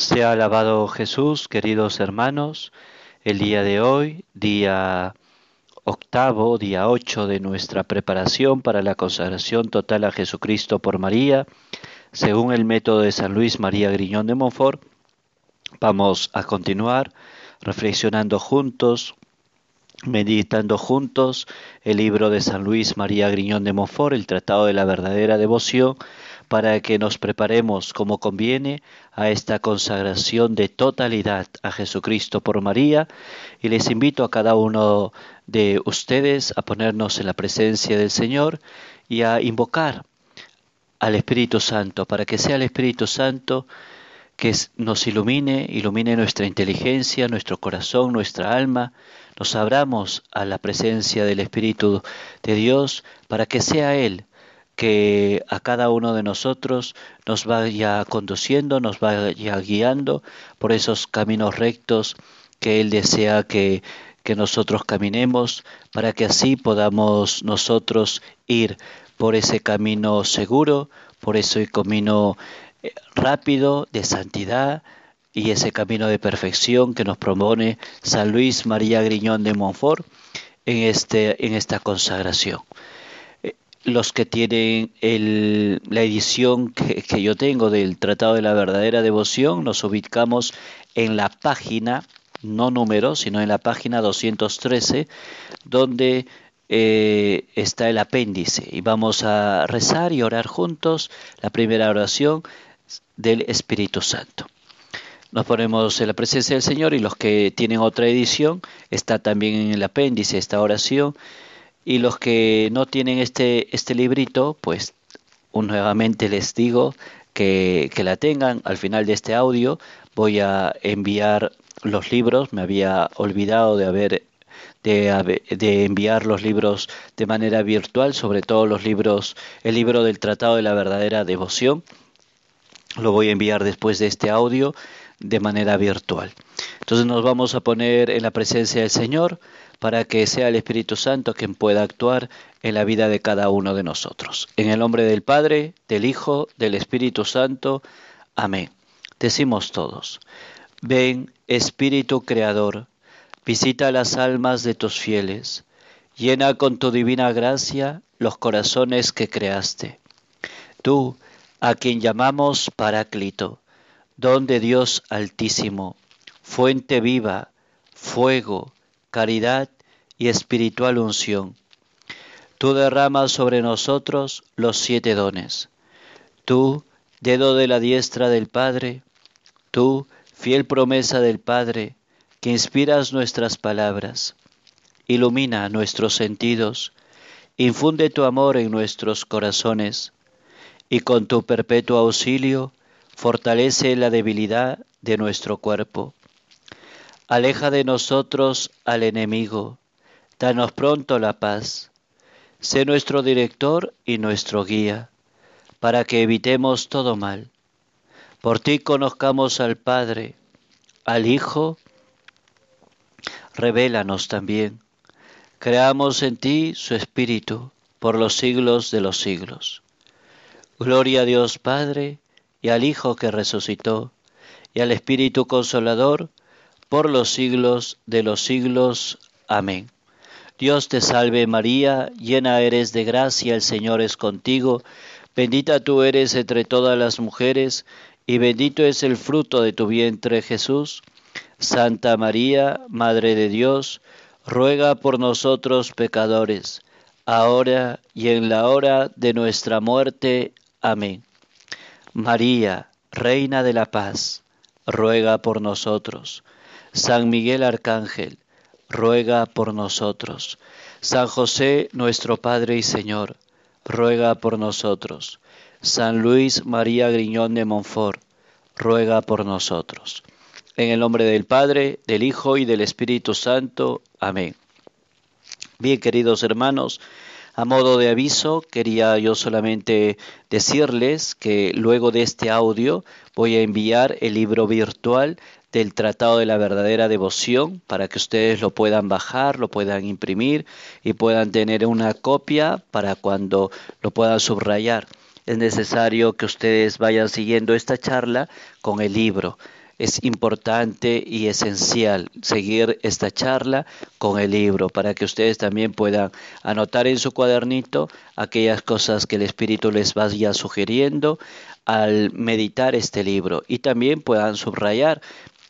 Sea alabado Jesús, queridos hermanos, el día de hoy, día octavo, día ocho de nuestra preparación para la consagración total a Jesucristo por María, según el método de San Luis María Griñón de Montfort, vamos a continuar reflexionando juntos, meditando juntos el libro de San Luis María Griñón de Montfort, el Tratado de la Verdadera Devoción, para que nos preparemos como conviene a esta consagración de totalidad a Jesucristo por María. Y les invito a cada uno de ustedes a ponernos en la presencia del Señor y a invocar al Espíritu Santo para que sea el Espíritu Santo que nos ilumine, ilumine nuestra inteligencia, nuestro corazón, nuestra alma, nos abramos a la presencia del Espíritu de Dios para que sea Él que a cada uno de nosotros nos vaya conduciendo, nos vaya guiando por esos caminos rectos que Él desea que, que nosotros caminemos, para que así podamos nosotros ir por ese camino seguro, por ese camino eh, rápido de santidad y ese camino de perfección que nos propone San Luis María Griñón de Montfort en, este, en esta consagración los que tienen la edición que, yo tengo del Tratado de la Verdadera Devoción, nos ubicamos en la página, no número, sino en la página 213, donde eh, está el apéndice. Y vamos a rezar y orar juntos la primera oración del Espíritu Santo. Nos ponemos en la presencia del Señor y los que tienen otra edición, está también en el apéndice esta oración y los que no tienen este, este librito, pues nuevamente les digo que, que la tengan. Al final de este audio voy a enviar los libros. Me había olvidado de haber de, de, enviar los libros de manera virtual, sobre todo los libros, el libro del Tratado de la Verdadera Devoción. Lo voy a enviar después de este audio de manera virtual. Entonces nos vamos a poner en la presencia del Señor para que sea el Espíritu Santo quien pueda actuar en la vida de cada uno de nosotros. En el nombre del Padre, del Hijo, del Espíritu Santo. Amén. Decimos todos, ven Espíritu Creador, visita las almas de tus fieles, llena con tu divina gracia los corazones que creaste. Tú, a quien llamamos Paráclito, don de Dios altísimo, fuente viva, fuego, caridad y espiritual unción. Tú derramas sobre nosotros los siete dones. Tú, dedo de la diestra del Padre, tú, fiel promesa del Padre, que inspiras nuestras palabras, ilumina nuestros sentidos, infunde tu amor en nuestros corazones, y con tu perpetuo auxilio fortalece la debilidad de nuestro cuerpo Aleja de nosotros al enemigo, danos pronto la paz. Sé nuestro director y nuestro guía, para que evitemos todo mal. Por ti conozcamos al Padre, al Hijo, revélanos también. Creamos en ti su Espíritu por los siglos de los siglos. Gloria a Dios Padre y al Hijo que resucitó, y al Espíritu Consolador, por los siglos de los siglos. Amén. Dios te salve María, llena eres de gracia, el Señor es contigo, bendita tú eres entre todas las mujeres, y bendito es el fruto de tu vientre Jesús. Santa María, Madre de Dios, ruega por nosotros pecadores, ahora y en la hora de nuestra muerte. Amén. María, Reina de la Paz, ruega por nosotros. San Miguel Arcángel, ruega por nosotros. San José, nuestro Padre y Señor, ruega por nosotros. San Luis María Griñón de Montfort, ruega por nosotros. En el nombre del Padre, del Hijo y del Espíritu Santo. Amén. Bien, queridos hermanos, a modo de aviso, quería yo solamente decirles que luego de este audio voy a enviar el libro virtual del Tratado de la Verdadera Devoción para que ustedes lo puedan bajar, lo puedan imprimir y puedan tener una copia para cuando lo puedan subrayar. Es necesario que ustedes vayan siguiendo esta charla con el libro. es importante y esencial seguir esta charla con el libro para que ustedes también puedan anotar en su cuadernito aquellas cosas que el Espíritu les vaya sugiriendo al meditar este libro y también puedan subrayar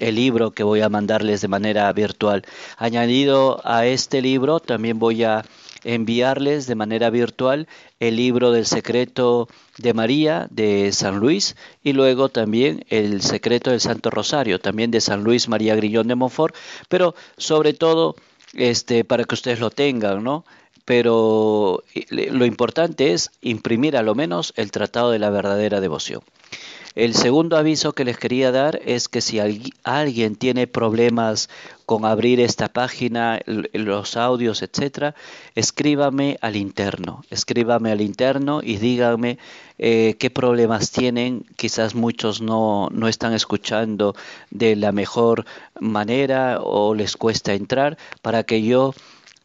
el libro que voy a mandarles de manera virtual. Añadido a este libro, también voy a enviarles de manera virtual el libro del secreto de María de San Luis y luego también el secreto del Santo Rosario, también de San Luis María Grillón de Montfort, pero sobre todo este para que ustedes lo tengan, ¿no? Pero lo importante es imprimir a lo menos el tratado de la verdadera devoción. El segundo aviso que les quería dar es que si alguien tiene problemas con abrir esta página, los audios, etcétera, escríbame al interno, escríbame al interno y díganme eh, qué problemas tienen. Quizás muchos no, no están escuchando de la mejor manera o les cuesta entrar para que yo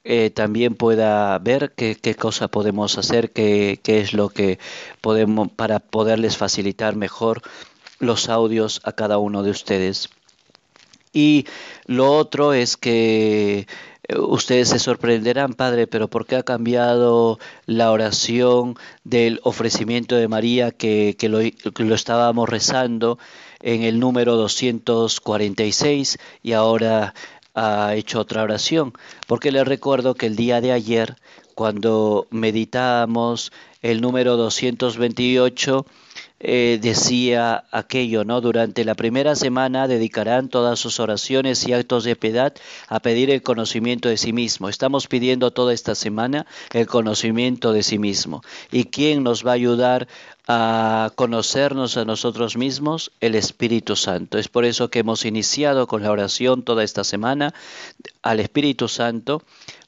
eh, también pueda ver qué, cosa podemos hacer, qué, qué, es lo que podemos para poderles facilitar mejor los audios a cada uno de ustedes. Y lo otro es que eh, ustedes se sorprenderán, Padre, pero ¿por qué ha cambiado la oración del ofrecimiento de María que, que, lo, que lo estábamos rezando en el número 246 y ahora ha hecho otra oración, porque le recuerdo que el día de ayer, cuando meditábamos el número 228, eh, decía aquello, ¿no? Durante la primera semana dedicarán todas sus oraciones y actos de piedad a pedir el conocimiento de sí mismo. Estamos pidiendo toda esta semana el conocimiento de sí mismo. ¿Y quién nos va a ayudar a conocernos a nosotros mismos? El Espíritu Santo. Es por eso que hemos iniciado con la oración toda esta semana al Espíritu Santo,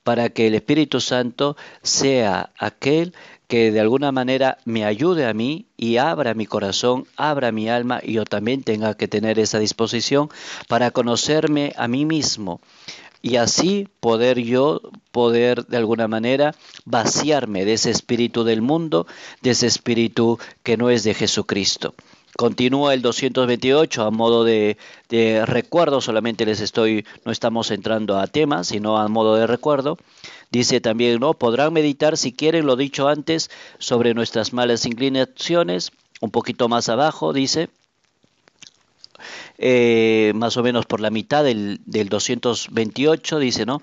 para que el Espíritu Santo sea aquel que de alguna manera me ayude a mí y abra mi corazón, abra mi alma y yo también tenga que tener esa disposición para conocerme a mí mismo y así poder yo, poder de alguna manera vaciarme de ese espíritu del mundo, de ese espíritu que no es de Jesucristo. Continúa el 228 a modo de, de, recuerdo, solamente les estoy, no estamos entrando a temas, sino a modo de recuerdo. Dice también, ¿no? Podrán meditar si quieren lo dicho antes sobre nuestras malas inclinaciones. Un poquito más abajo dice, eh, más o menos por la mitad del, del 228, dice, ¿no?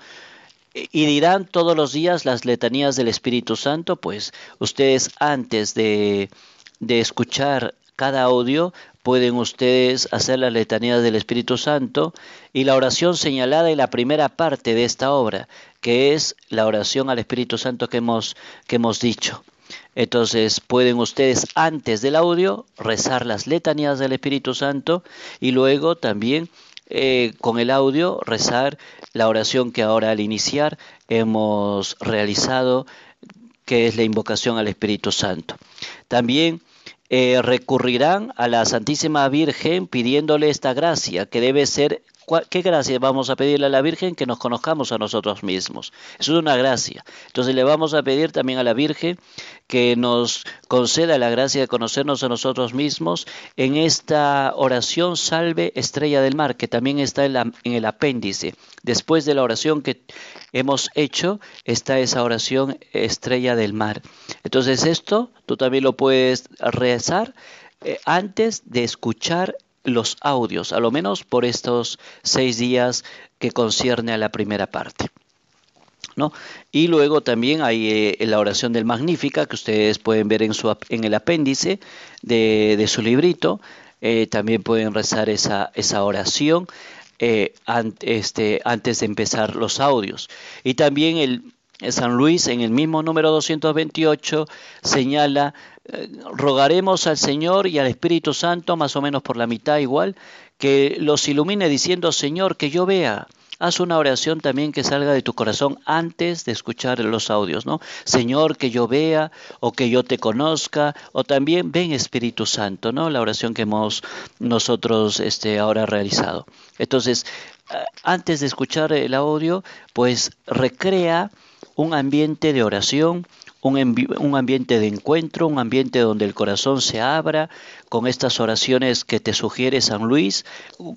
y dirán todos los días las letanías del Espíritu Santo, pues ustedes antes de, de escuchar cada audio pueden ustedes hacer las letanías del Espíritu Santo y la oración señalada en la primera parte de esta obra, que es la oración al Espíritu Santo que hemos, que hemos dicho. Entonces pueden ustedes antes del audio rezar las letanías del Espíritu Santo y luego también eh, con el audio rezar la oración que ahora al iniciar hemos realizado, que es la invocación al Espíritu Santo. También eh, recurrirán a la Santísima Virgen pidiéndole esta gracia, que debe ser ¿Qué gracia vamos a pedirle a la Virgen? Que nos conozcamos a nosotros mismos. Es una gracia. Entonces le vamos a pedir también a la Virgen que nos conceda la gracia de conocernos a nosotros mismos en esta oración Salve Estrella del Mar, que también está en, en el apéndice. Después de la oración que hemos hecho, está esa oración Estrella del Mar. Entonces esto tú también lo puedes rezar eh, antes de escuchar los audios, a lo menos por estos seis días que concierne a la primera parte. ¿No? Y luego también hay eh, la oración del Magnífica, que ustedes pueden ver en, su, en el apéndice de, su librito. Eh, también pueden rezar esa, esa oración eh, este, antes de empezar los audios. Y también el, San Luis, en el mismo número 228, señala rogaremos al Señor y al Espíritu Santo, más o menos por la mitad igual, que los ilumine diciendo, Señor, que yo vea. Haz una oración también que salga de tu corazón antes de escuchar los audios, ¿no? Señor, que yo vea o que yo te conozca o también ven Espíritu Santo, ¿no? La oración que hemos nosotros este, ahora realizado. Entonces, eh, antes de escuchar el audio, pues recrea un ambiente de oración, un, ambiente de encuentro, un ambiente donde el corazón se abra, con estas oraciones que te sugiere San Luis,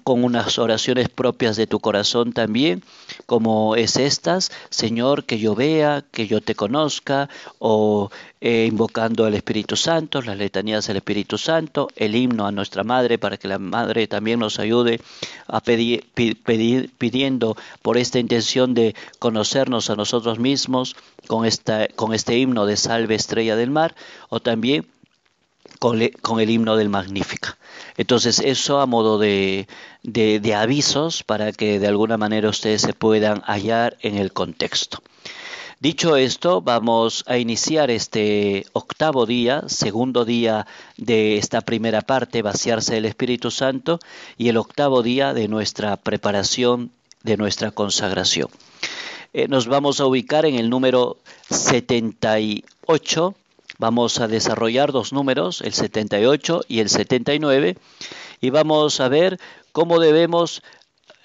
con unas oraciones propias de tu corazón también, como es estas, Señor, que yo vea, que yo te conozca, o eh, invocando al Espíritu Santo, las letanías del Espíritu Santo, el himno a nuestra Madre, para que la Madre también nos ayude a pedir, pedir pidiendo por esta intención de conocernos a nosotros mismos con, este himno de Salve Estrella del Mar, o también con, el himno del Magnífica. Entonces, eso a modo de, de, avisos para que de alguna manera ustedes se puedan hallar en el contexto. Dicho esto, vamos a iniciar este octavo día, segundo día de esta primera parte, vaciarse del Espíritu Santo, y el octavo día de nuestra preparación, de nuestra consagración. Eh, nos vamos a ubicar en el número 78. Vamos a desarrollar dos números, el 78 y el 79, y vamos a ver cómo debemos,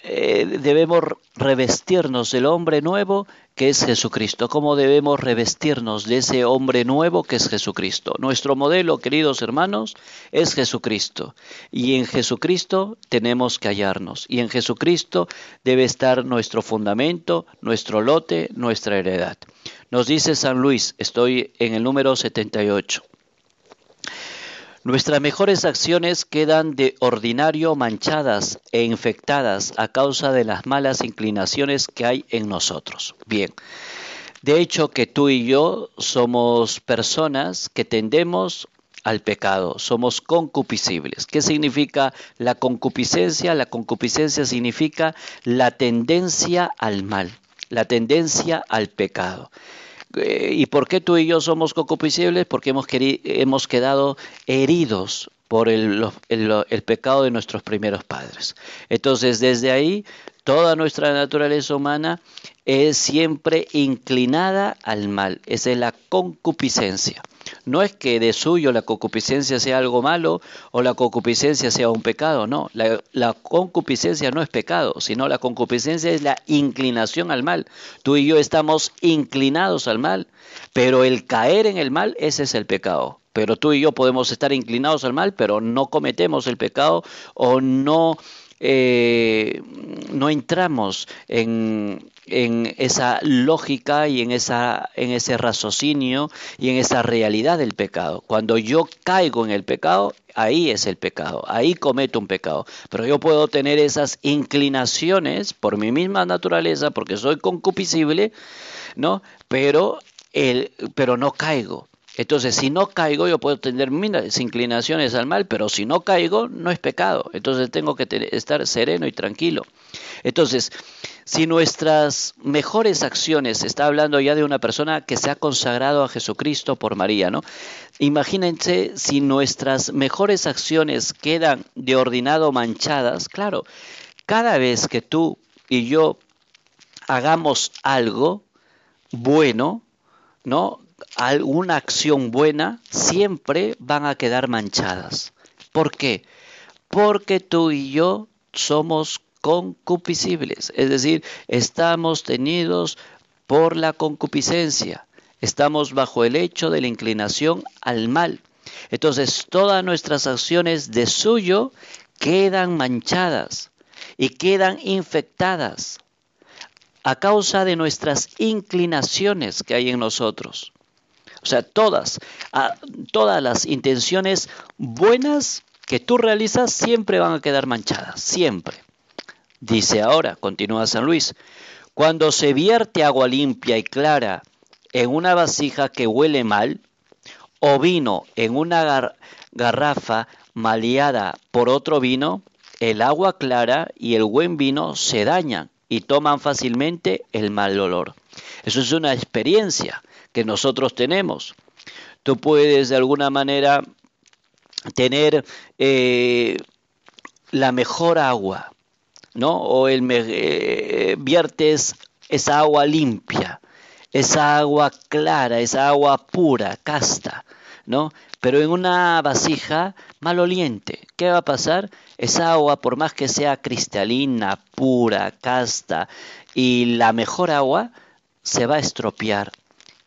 eh, debemos revestirnos del hombre nuevo que es Jesucristo, cómo debemos revestirnos de ese hombre nuevo que es Jesucristo. Nuestro modelo, queridos hermanos, es Jesucristo. Y en Jesucristo tenemos que hallarnos. Y en Jesucristo debe estar nuestro fundamento, nuestro lote, nuestra heredad. Nos dice San Luis, estoy en el número 78. Nuestras mejores acciones quedan de ordinario manchadas e infectadas a causa de las malas inclinaciones que hay en nosotros. Bien, de hecho que tú y yo somos personas que tendemos al pecado, somos concupiscibles. ¿Qué significa la concupiscencia? La concupiscencia significa la tendencia al mal, la tendencia al pecado. Eh, ¿Y por qué tú y yo somos concupiscibles? Porque hemos, hemos quedado heridos por el, el, pecado de nuestros primeros padres. Entonces, desde ahí, toda nuestra naturaleza humana es siempre inclinada al mal. Esa es la concupiscencia. No es que de suyo la concupiscencia sea algo malo o la concupiscencia sea un pecado, no. La, concupiscencia no es pecado, sino la concupiscencia es la inclinación al mal. Tú y yo estamos inclinados al mal, pero el caer en el mal, ese es el pecado. Pero tú y yo podemos estar inclinados al mal, pero no cometemos el pecado o no eh, no entramos en, esa lógica y en, esa, ese raciocinio y en esa realidad del pecado. Cuando yo caigo en el pecado, ahí es el pecado, ahí cometo un pecado. Pero yo puedo tener esas inclinaciones por mi misma naturaleza, porque soy concupiscible, ¿no? Pero no caigo. Entonces, si no caigo, yo puedo tener mis inclinaciones al mal, pero si no caigo, no es pecado. Entonces tengo que estar sereno y tranquilo. Entonces, si nuestras mejores acciones, está hablando ya de una persona que se ha consagrado a Jesucristo por María, ¿no? Imagínense si nuestras mejores acciones quedan de ordinado manchadas, claro, cada vez que tú y yo hagamos algo bueno, ¿no? Alguna acción buena, siempre van a quedar manchadas. ¿Por qué? Porque tú y yo somos concupiscibles, es decir, estamos tenidos por la concupiscencia, estamos bajo el hecho de la inclinación al mal. Entonces todas nuestras acciones de suyo quedan manchadas y quedan infectadas a causa de nuestras inclinaciones que hay en nosotros. O sea, todas, todas las intenciones buenas que tú realizas siempre van a quedar manchadas, siempre. Dice ahora, continúa San Luis, cuando se vierte agua limpia y clara en una vasija que huele mal, o vino en una garrafa maleada por otro vino, el agua clara y el buen vino se dañan y toman fácilmente el mal olor. Eso es una experiencia que nosotros tenemos. Tú puedes de alguna manera tener eh, la mejor agua, ¿no? O el, eh, viertes esa agua limpia, esa agua clara, esa agua pura, casta, ¿no? Pero en una vasija maloliente, ¿qué va a pasar? Esa agua, por más que sea cristalina, pura, casta y la mejor agua, se va a estropear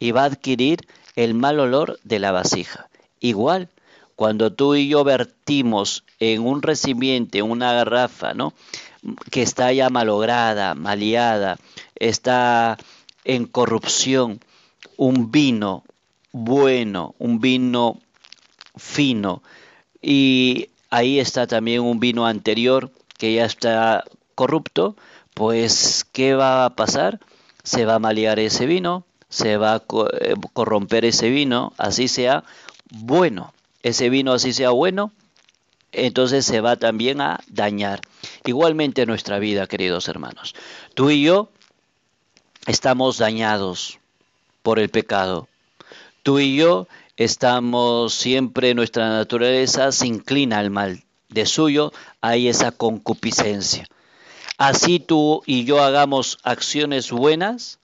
y va a adquirir el mal olor de la vasija. Igual, cuando tú y yo vertimos en un recipiente, una garrafa, ¿no? que está ya malograda, maleada, está en corrupción, un vino bueno, un vino fino, y ahí está también un vino anterior que ya está corrupto, pues ¿qué va a pasar? Se va a malear ese vino, se va a eh, corromper ese vino, así sea bueno. Ese vino así sea bueno, entonces se va también a dañar. Igualmente nuestra vida, queridos hermanos. Tú y yo estamos dañados por el pecado. Tú y yo estamos siempre, nuestra naturaleza se inclina al mal. De suyo hay esa concupiscencia. Así tú y yo hagamos acciones buenas,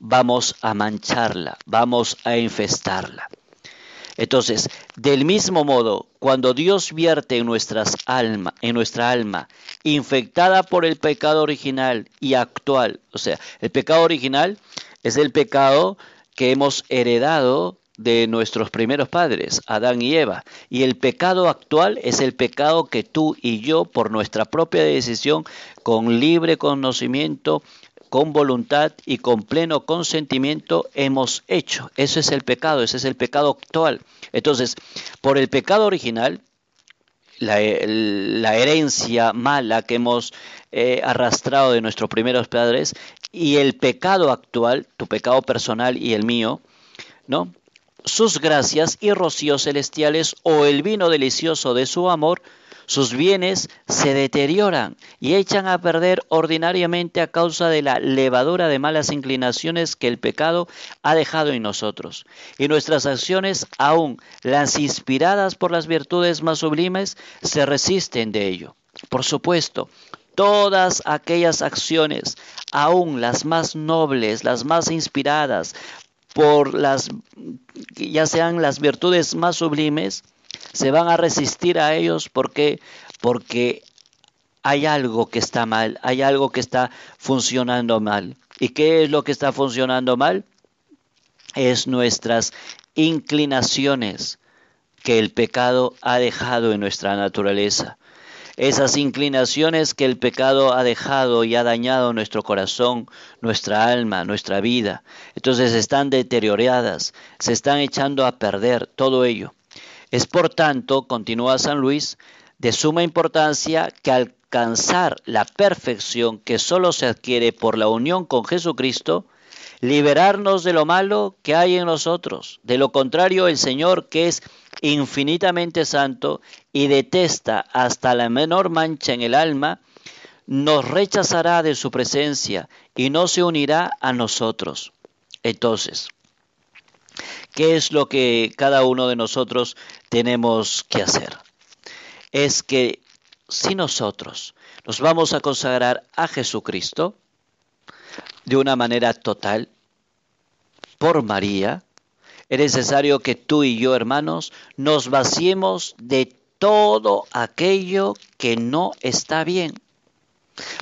vamos a mancharla, vamos a infestarla. Entonces, del mismo modo, cuando Dios vierte en, nuestras alma, en nuestra alma, infectada por el pecado original y actual, o sea, el pecado original es el pecado que hemos heredado de nuestros primeros padres, Adán y Eva. Y el pecado actual es el pecado que tú y yo, por nuestra propia decisión, con libre conocimiento, con voluntad y con pleno consentimiento hemos hecho. Eso es el pecado, ese es el pecado actual. Entonces, por el pecado original, la, herencia mala que hemos eh, arrastrado de nuestros primeros padres y el pecado actual, tu pecado personal y el mío, ¿no? Sus gracias y rocíos celestiales o el vino delicioso de su amor sus bienes se deterioran y echan a perder ordinariamente a causa de la levadura de malas inclinaciones que el pecado ha dejado en nosotros. Y nuestras acciones, aun las inspiradas por las virtudes más sublimes, se resisten de ello. Por supuesto, todas aquellas acciones, aun las más nobles, las más inspiradas por las ya sean las virtudes más sublimes, se van a resistir a ellos porque porque hay algo que está mal, hay algo que está funcionando mal. ¿Y qué es lo que está funcionando mal? Es nuestras inclinaciones que el pecado ha dejado en nuestra naturaleza. Esas inclinaciones que el pecado ha dejado y ha dañado nuestro corazón, nuestra alma, nuestra vida. Entonces están deterioradas, se están echando a perder todo ello. Es por tanto, continúa San Luis, de suma importancia que alcanzar la perfección que solo se adquiere por la unión con Jesucristo, liberarnos de lo malo que hay en nosotros. De lo contrario, el Señor, que es infinitamente santo y detesta hasta la menor mancha en el alma, nos rechazará de su presencia y no se unirá a nosotros. Entonces, ¿Qué es lo que cada uno de nosotros tenemos que hacer? Es que si nosotros nos vamos a consagrar a Jesucristo de una manera total, por María, es necesario que tú y yo, hermanos, nos vaciemos de todo aquello que no está bien.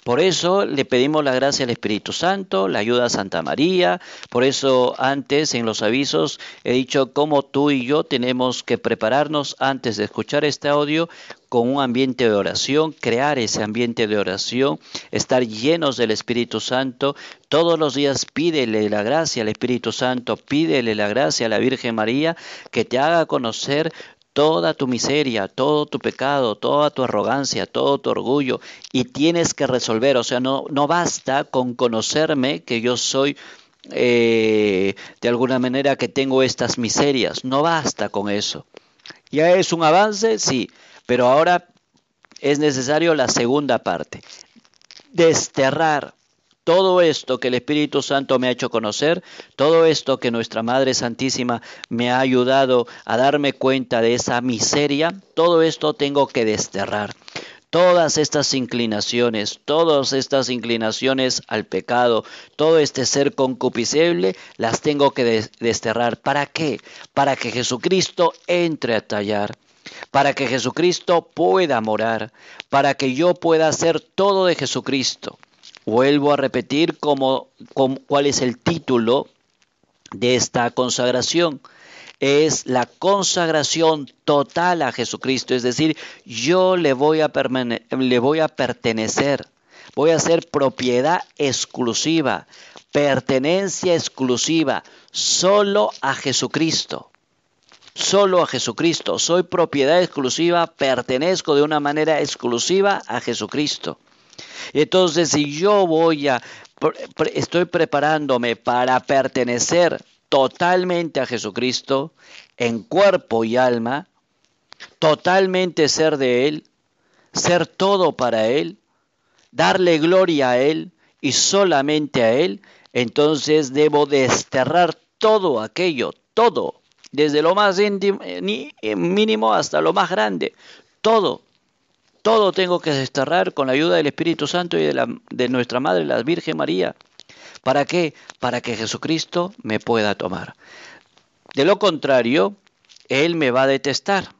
Por eso le pedimos la gracia al Espíritu Santo, la ayuda a Santa María. Por eso antes en los avisos he dicho cómo tú y yo tenemos que prepararnos antes de escuchar este audio con un ambiente de oración, crear ese ambiente de oración, estar llenos del Espíritu Santo. Todos los días pídele la gracia al Espíritu Santo, pídele la gracia a la Virgen María que te haga conocer toda tu miseria, todo tu pecado, toda tu arrogancia, todo tu orgullo y tienes que resolver. O sea, no, no basta con conocerme que yo soy eh, de alguna manera que tengo estas miserias. No basta con eso. ¿Ya es un avance? Sí, pero ahora es necesario la segunda parte. Desterrar todo esto que el Espíritu Santo me ha hecho conocer, todo esto que nuestra Madre Santísima me ha ayudado a darme cuenta de esa miseria, todo esto tengo que desterrar. Todas estas inclinaciones, todas estas inclinaciones al pecado, todo este ser concupiscible, las tengo que desterrar. ¿Para qué? Para que Jesucristo entre a tallar para que Jesucristo pueda morar, para que yo pueda hacer todo de Jesucristo. Vuelvo a repetir cuál es el título de esta consagración. es la consagración total a Jesucristo, es decir, yo le voy a, le voy a pertenecer, voy a ser propiedad exclusiva, pertenencia exclusiva, solo a Jesucristo. Solo a Jesucristo. Soy propiedad exclusiva, pertenezco de una manera exclusiva a Jesucristo. Entonces, si yo voy a, estoy preparándome para pertenecer totalmente a Jesucristo, en cuerpo y alma, totalmente ser de Él, ser todo para Él, darle gloria a Él y solamente a Él, entonces debo desterrar todo aquello, todo, desde lo más íntimo, mínimo hasta lo más grande, todo, todo tengo que desterrar con la ayuda del Espíritu Santo y de, la, de nuestra Madre, la Virgen María. ¿Para qué? Para que Jesucristo me pueda tomar. De lo contrario, Él me va a detestar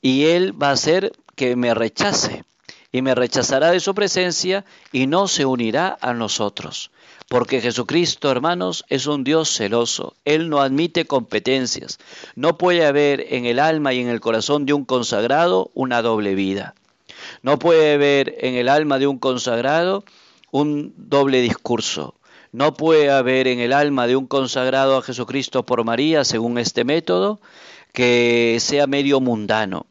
y Él va a hacer que me rechace y me rechazará de su presencia y no se unirá a nosotros. Porque Jesucristo, hermanos, es un Dios celoso. Él no admite competencias. No puede haber en el alma y en el corazón de un consagrado una doble vida. No puede haber en el alma de un consagrado un doble discurso. No puede haber en el alma de un consagrado a Jesucristo por María, según este método, que sea medio mundano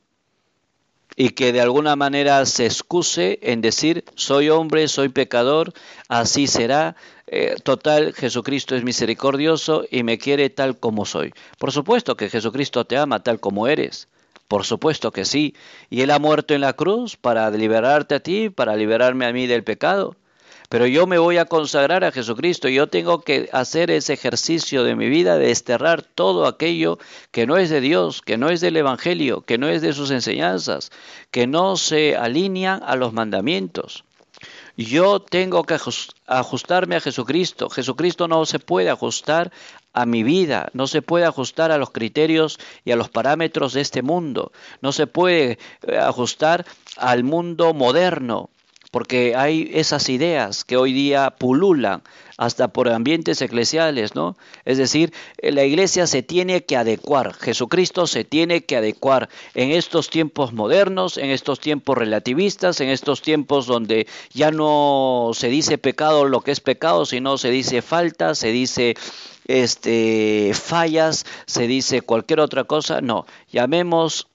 y que de alguna manera se excuse en decir, soy hombre, soy pecador, así será, eh, total, Jesucristo es misericordioso y me quiere tal como soy. Por supuesto que Jesucristo te ama tal como eres, por supuesto que sí, y Él ha muerto en la cruz para liberarte a ti, para liberarme a mí del pecado pero yo me voy a consagrar a Jesucristo. Yo tengo que hacer ese ejercicio de mi vida de desterrar todo aquello que no es de Dios, que no es del Evangelio, que no es de sus enseñanzas, que no se alinean a los mandamientos. Yo tengo que ajustarme a Jesucristo. Jesucristo no se puede ajustar a mi vida, no se puede ajustar a los criterios y a los parámetros de este mundo, no se puede eh, ajustar al mundo moderno, porque hay esas ideas que hoy día pululan hasta por ambientes eclesiales, ¿no? Es decir, la iglesia se tiene que adecuar, Jesucristo se tiene que adecuar en estos tiempos modernos, en estos tiempos relativistas, en estos tiempos donde ya no se dice pecado lo que es pecado, sino se dice falta, se dice este fallas, se dice cualquier otra cosa, no, llamemos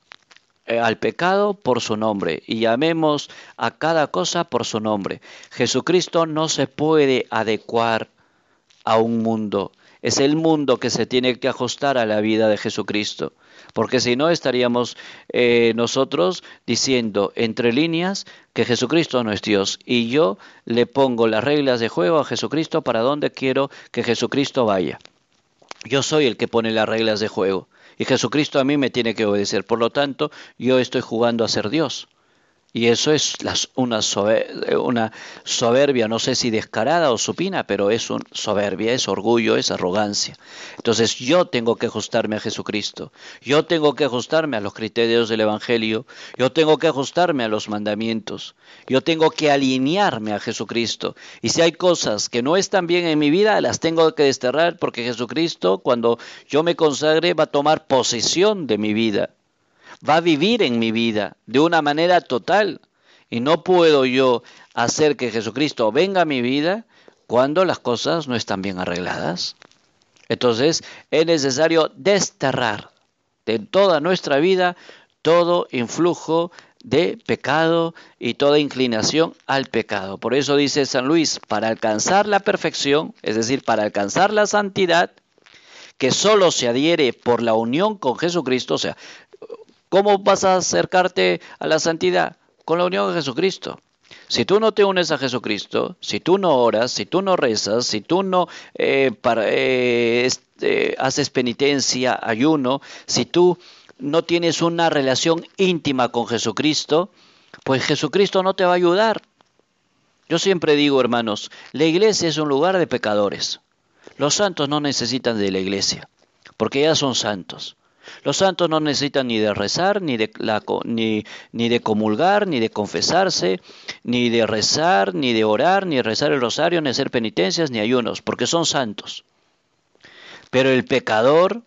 al pecado por su nombre y llamemos a cada cosa por su nombre. Jesucristo no se puede adecuar a un mundo. Es el mundo que se tiene que ajustar a la vida de Jesucristo. Porque si no estaríamos eh, nosotros diciendo entre líneas que Jesucristo no es Dios y yo le pongo las reglas de juego a Jesucristo para donde quiero que Jesucristo vaya. Yo soy el que pone las reglas de juego y Jesucristo a mí me tiene que obedecer. Por lo tanto, yo estoy jugando a ser Dios. Y eso es una, soberbia, no sé si descarada o supina, pero es un soberbia, es orgullo, es arrogancia. Entonces yo tengo que ajustarme a Jesucristo, yo tengo que ajustarme a los criterios del Evangelio, yo tengo que ajustarme a los mandamientos, yo tengo que alinearme a Jesucristo. Y si hay cosas que no están bien en mi vida, las tengo que desterrar porque Jesucristo, cuando yo me consagre, va a tomar posesión de mi vida va a vivir en mi vida de una manera total. Y no puedo yo hacer que Jesucristo venga a mi vida cuando las cosas no están bien arregladas. Entonces es necesario desterrar de toda nuestra vida todo influjo de pecado y toda inclinación al pecado. Por eso dice San Luis, para alcanzar la perfección, es decir, para alcanzar la santidad, que solo se adhiere por la unión con Jesucristo, o sea, ¿Cómo vas a acercarte a la santidad? Con la unión a Jesucristo. Si tú no te unes a Jesucristo, si tú no oras, si tú no rezas, si tú no eh, eh, este, haces penitencia, ayuno, si tú no tienes una relación íntima con Jesucristo, pues Jesucristo no te va a ayudar. Yo siempre digo, hermanos, la iglesia es un lugar de pecadores. Los santos no necesitan de la iglesia, porque ya son santos. Los santos no necesitan ni de rezar, ni de, ni, ni de comulgar, ni de confesarse, ni de rezar, ni de orar, ni rezar el rosario, ni hacer penitencias, ni ayunos, porque son santos. Pero el pecador,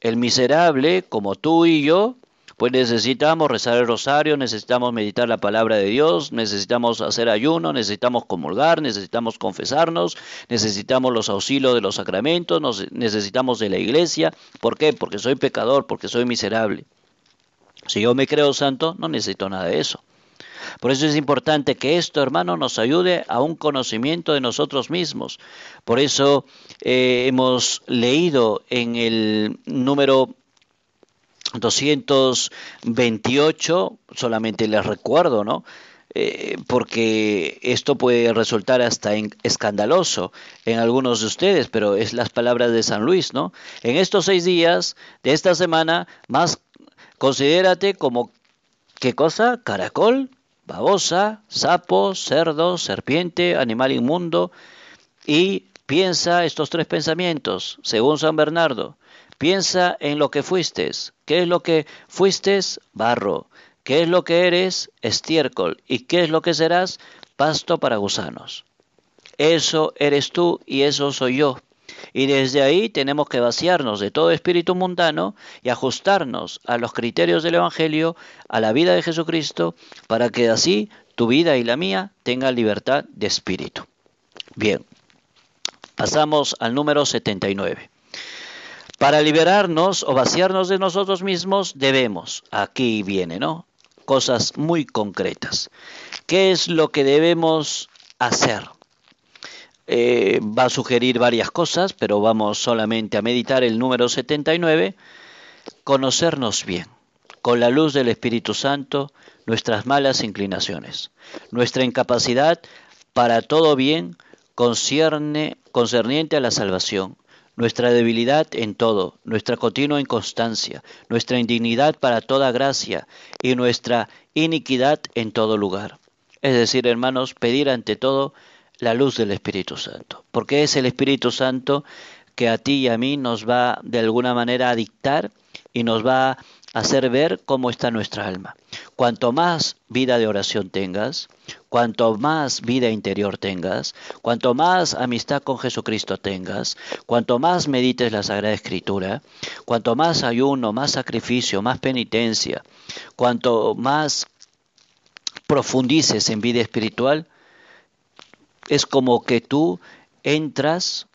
El miserable, como tú y yo, pues necesitamos rezar el rosario, necesitamos meditar la palabra de Dios, necesitamos hacer ayuno, necesitamos comulgar, necesitamos confesarnos, necesitamos los auxilios de los sacramentos, necesitamos de la iglesia. ¿Por qué? Porque soy pecador, porque soy miserable. Si yo me creo santo, no necesito nada de eso. Por eso es importante que esto, hermano, nos ayude a un conocimiento de nosotros mismos. Por eso eh, hemos leído en el número 228, solamente les recuerdo, ¿no? Eh, porque esto puede resultar hasta escandaloso en algunos de ustedes, pero es las palabras de San Luis, ¿no? En estos seis días de esta semana, más considérate como, ¿qué cosa? Caracol, babosa, sapo, cerdo, serpiente, animal inmundo, y piensa estos tres pensamientos, según San Bernardo. Piensa en lo que fuiste. ¿Qué es lo que fuiste? Barro. ¿Qué es lo que eres? Estiércol. ¿Y qué es lo que serás? Pasto para gusanos. Eso eres tú y eso soy yo. Y desde ahí tenemos que vaciarnos de todo espíritu mundano y ajustarnos a los criterios del Evangelio, a la vida de Jesucristo, para que así tu vida y la mía tengan libertad de espíritu. Bien, pasamos al número 79. Para liberarnos o vaciarnos de nosotros mismos debemos, aquí viene, ¿no? Cosas muy concretas. ¿Qué es lo que debemos hacer? Eh, va a sugerir varias cosas, pero vamos solamente a meditar el número 79. Conocernos bien, con la luz del Espíritu Santo, nuestras malas inclinaciones, nuestra incapacidad para todo bien concierne, concerniente a la salvación, nuestra debilidad en todo, nuestra continua inconstancia, nuestra indignidad para toda gracia y nuestra iniquidad en todo lugar. Es decir, hermanos, pedir ante todo la luz del Espíritu Santo, porque es el Espíritu Santo que a ti y a mí nos va de alguna manera a dictar y nos va hacer ver cómo está nuestra alma. Cuanto más vida de oración tengas, cuanto más vida interior tengas, cuanto más amistad con Jesucristo tengas, cuanto más medites la Sagrada Escritura, cuanto más ayuno, más sacrificio, más penitencia, cuanto más profundices en vida espiritual, es como que tú entras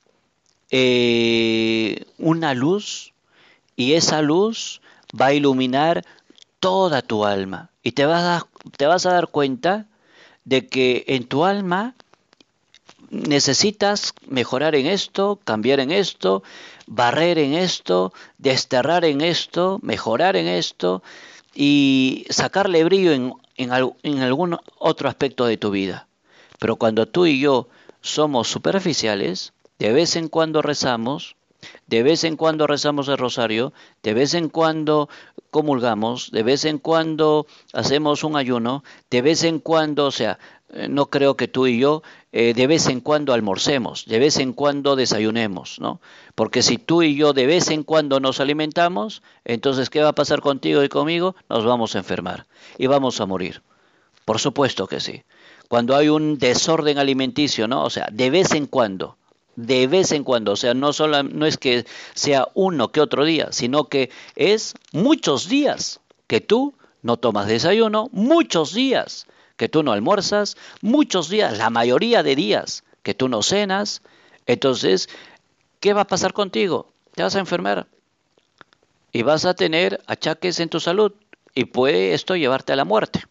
eh, una luz y esa luz va a iluminar toda tu alma. Y te vas a, te vas a dar cuenta de que en tu alma necesitas mejorar en esto, cambiar en esto, barrer en esto, desterrar en esto, mejorar en esto y sacarle brillo en, en algún otro aspecto de tu vida. Pero cuando tú y yo somos superficiales, de vez en cuando rezamos, de vez en cuando rezamos el rosario, de vez en cuando comulgamos, de vez en cuando hacemos un ayuno, de vez en cuando, o sea, eh, no creo que tú y yo eh, de vez en cuando almorcemos, de vez en cuando desayunemos, ¿no? Porque si tú y yo de vez en cuando nos alimentamos, entonces ¿qué va a pasar contigo y conmigo? Nos vamos a enfermar y vamos a morir. Por supuesto que sí. Cuando hay un desorden alimenticio, ¿no? O sea, de vez en cuando, de vez en cuando, o sea, no, solo, no es que sea uno que otro día, sino que es muchos días que tú no tomas desayuno, muchos días que tú no almuerzas, muchos días, la mayoría de días que tú no cenas, entonces, ¿qué va a pasar contigo? Te vas a enfermar y vas a tener achaques en tu salud y puede esto llevarte a la muerte.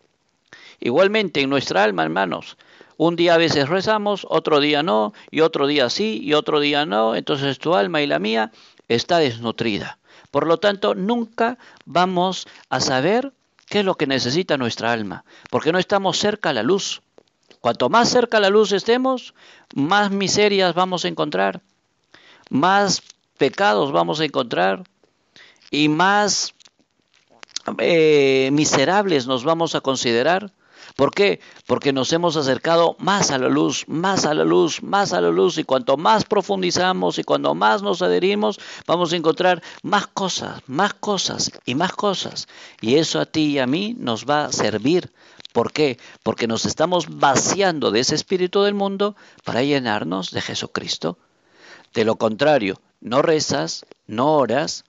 Igualmente en nuestra alma, hermanos, un día a veces rezamos, otro día no, y otro día sí, y otro día no, entonces tu alma y la mía está desnutrida. Por lo tanto, nunca vamos a saber qué es lo que necesita nuestra alma, porque no estamos cerca a la luz. Cuanto más cerca a la luz estemos, más miserias vamos a encontrar, más pecados vamos a encontrar y más eh, miserables nos vamos a considerar. ¿Por qué? Porque nos hemos acercado más a la luz, más a la luz, más a la luz y cuanto más profundizamos y cuando más nos adherimos, vamos a encontrar más cosas, más cosas y más cosas. Y eso a ti y a mí nos va a servir. ¿Por qué? Porque nos estamos vaciando de ese espíritu del mundo para llenarnos de Jesucristo. De lo contrario, no rezas, no oras,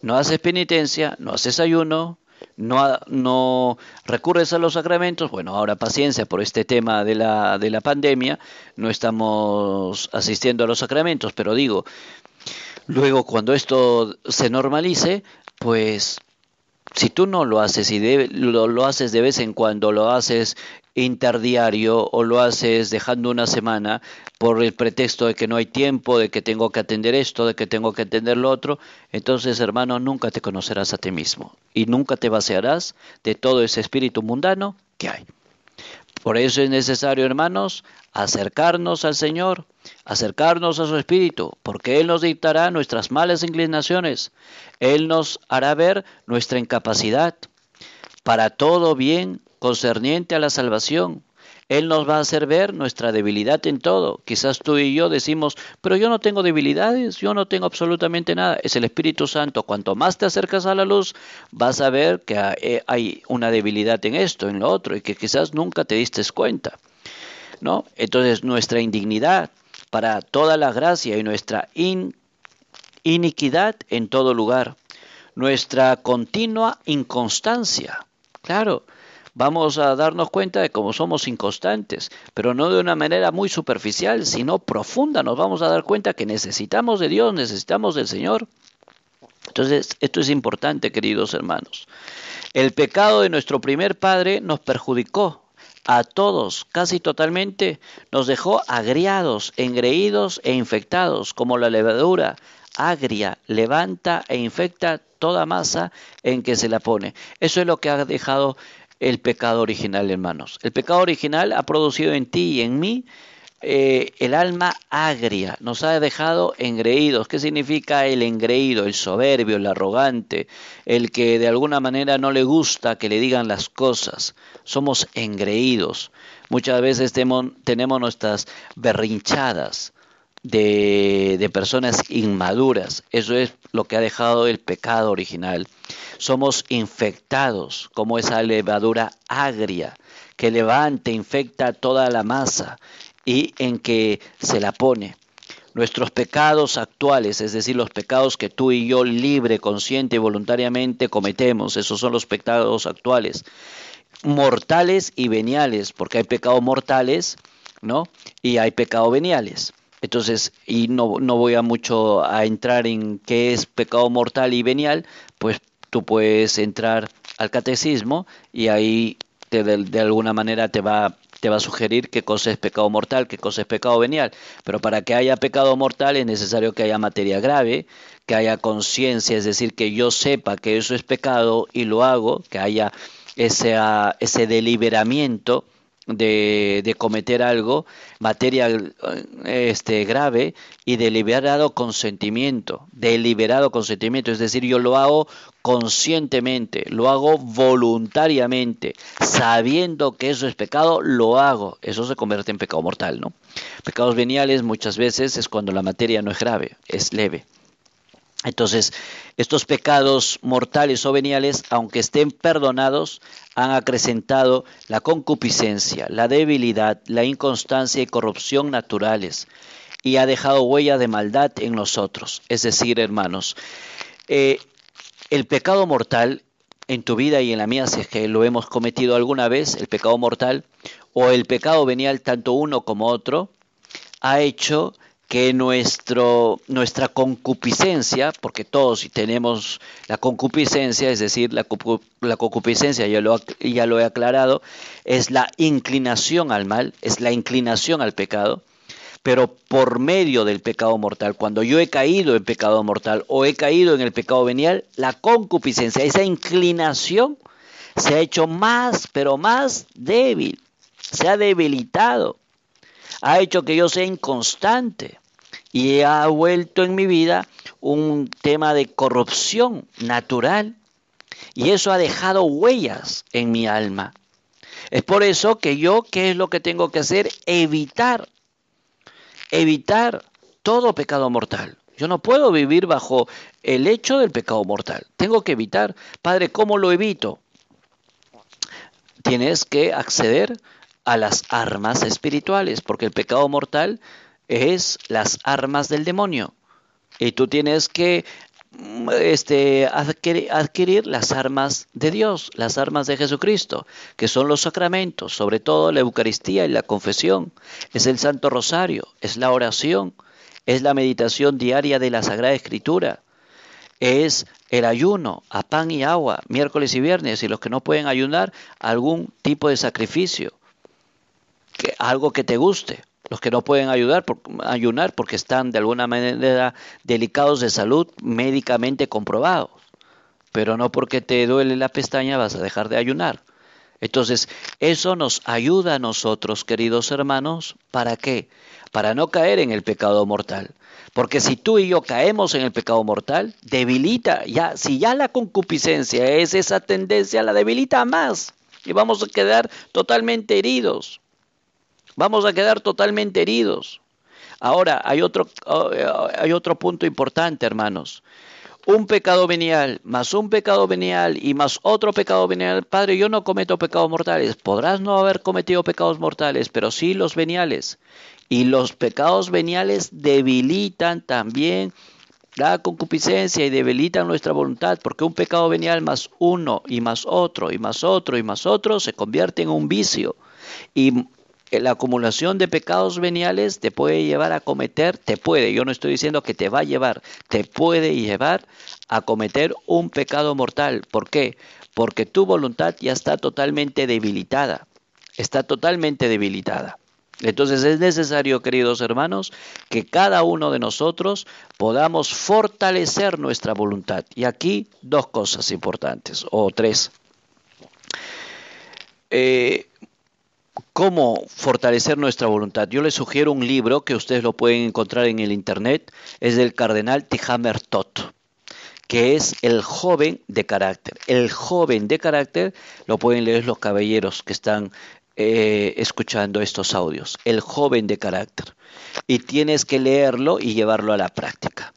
no haces penitencia, no haces ayuno, no, no recurres a los sacramentos, bueno, ahora paciencia por este tema de la, de la pandemia, no estamos asistiendo a los sacramentos, pero digo, luego cuando esto se normalice, pues si tú no lo haces y lo, lo, haces de vez en cuando, lo haces interdiario o lo haces dejando una semana por el pretexto de que no hay tiempo, de que tengo que atender esto, de que tengo que atender lo otro, entonces hermano nunca te conocerás a ti mismo y nunca te vaciarás de todo ese espíritu mundano que hay. Por eso es necesario, hermanos, acercarnos al Señor, acercarnos a su Espíritu, porque Él nos dictará nuestras malas inclinaciones, Él nos hará ver nuestra incapacidad para todo bien concerniente a la salvación. Él nos va a hacer ver nuestra debilidad en todo. Quizás tú y yo decimos, pero yo no tengo debilidades, yo no tengo absolutamente nada. Es el Espíritu Santo. Cuanto más te acercas a la luz, vas a ver que eh, hay una debilidad en esto, en lo otro, y que quizás nunca te diste cuenta. ¿No? Entonces, nuestra indignidad para toda la gracia y nuestra iniquidad en todo lugar. Nuestra continua inconstancia. Claro, vamos a darnos cuenta de cómo somos inconstantes, pero no de una manera muy superficial, sino profunda. Nos vamos a dar cuenta que necesitamos de Dios, necesitamos del Señor. Entonces, esto es importante, queridos hermanos. El pecado de nuestro primer padre nos perjudicó a todos, casi totalmente, nos dejó agriados, engreídos e infectados, como la levadura agria levanta e infecta toda masa en que se la pone. Eso es lo que ha dejado el pecado original, hermanos. El pecado original ha producido en ti y en mí eh, el alma agria, nos ha dejado engreídos. ¿Qué significa el engreído? El soberbio, el arrogante, el que de alguna manera no le gusta que le digan las cosas. Somos engreídos. Muchas veces tenemos nuestras berrinchadas de, personas inmaduras. Eso es lo que ha dejado el pecado original somos infectados como esa levadura agria que levanta, infecta toda la masa y en que se la pone. Nuestros pecados actuales, es decir, los pecados que tú y yo libre, consciente y voluntariamente cometemos, esos son los pecados actuales, mortales y veniales, porque hay pecados mortales, ¿no? Y hay pecados veniales. Entonces, y no, no voy a mucho a entrar en qué es pecado mortal y venial, pues tú puedes entrar al catecismo y ahí de, alguna manera te va, te va a sugerir qué cosa es pecado mortal, qué cosa es pecado venial. Pero para que haya pecado mortal es necesario que haya materia grave, que haya conciencia, es decir, que yo sepa que eso es pecado y lo hago, que haya ese, ese deliberamiento de, cometer algo, materia este, grave y deliberado consentimiento, deliberado consentimiento, es decir, yo lo hago conscientemente, lo hago voluntariamente, sabiendo que eso es pecado, lo hago, eso se convierte en pecado mortal, ¿no? Pecados veniales muchas veces es cuando la materia no es grave, es leve. Entonces, estos pecados mortales o veniales, aunque estén perdonados, han acrecentado la concupiscencia, la debilidad, la inconstancia y corrupción naturales, y ha dejado huella de maldad en nosotros. Es decir, hermanos, eh, el pecado mortal en tu vida y en la mía, si es que lo hemos cometido alguna vez, el pecado mortal, o el pecado venial, tanto uno como otro, ha hecho que nuestro, nuestra concupiscencia, porque todos tenemos la concupiscencia, es decir, la, concupiscencia, ya lo, ya lo he aclarado, es la inclinación al mal, es la inclinación al pecado, pero por medio del pecado mortal, cuando yo he caído en pecado mortal o he caído en el pecado venial, la concupiscencia, esa inclinación se ha hecho más, pero más débil, se ha debilitado, ha hecho que yo sea inconstante y ha vuelto en mi vida un tema de corrupción natural y eso ha dejado huellas en mi alma. Es por eso que yo, ¿qué es lo que tengo que hacer? Evitar, evitar todo pecado mortal. Yo no puedo vivir bajo el hecho del pecado mortal. Tengo que evitar. Padre, ¿cómo lo evito? Tienes que acceder a las armas espirituales, porque el pecado mortal es las armas del demonio. Y tú tienes que este, adquirir, las armas de Dios, las armas de Jesucristo, que son los sacramentos, sobre todo la Eucaristía y la confesión, es el Santo Rosario, es la oración, es la meditación diaria de la Sagrada Escritura, es el ayuno a pan y agua, miércoles y viernes, y los que no pueden ayunar, algún tipo de sacrificio, algo que te guste los que no pueden ayudar por, ayunar porque están de alguna manera delicados de salud médicamente comprobados, pero no porque te duele la pestaña vas a dejar de ayunar. Entonces, eso nos ayuda a nosotros, queridos hermanos, ¿para qué? Para no caer en el pecado mortal. Porque si tú y yo caemos en el pecado mortal, debilita, ya, si ya la concupiscencia es esa tendencia, la debilita más. Y vamos a quedar totalmente heridos. Vamos a quedar totalmente heridos. Ahora, hay otro, hay otro punto importante, hermanos. Un pecado venial, más un pecado venial y más otro pecado venial. Padre, yo no cometo pecados mortales. Podrás no haber cometido pecados mortales, pero sí los veniales. Y los pecados veniales debilitan también la concupiscencia y debilitan nuestra voluntad, porque un pecado venial más uno y más otro y más otro y más otro se convierte en un vicio. Y la acumulación de pecados veniales te puede llevar a cometer, te puede, yo no estoy diciendo que te va a llevar, te puede llevar a cometer un pecado mortal. ¿Por qué? Porque tu voluntad ya está totalmente debilitada, está totalmente debilitada. Entonces es necesario, queridos hermanos, que cada uno de nosotros podamos fortalecer nuestra voluntad. Y aquí dos cosas importantes, o tres. Eh, cómo fortalecer nuestra voluntad. Yo les sugiero un libro que ustedes lo pueden encontrar en el internet, es del cardenal Tihamer Tot, que es el joven de carácter. El joven de carácter lo pueden leer los caballeros que están eh, escuchando estos audios. El joven de carácter. Y tienes que leerlo y llevarlo a la práctica.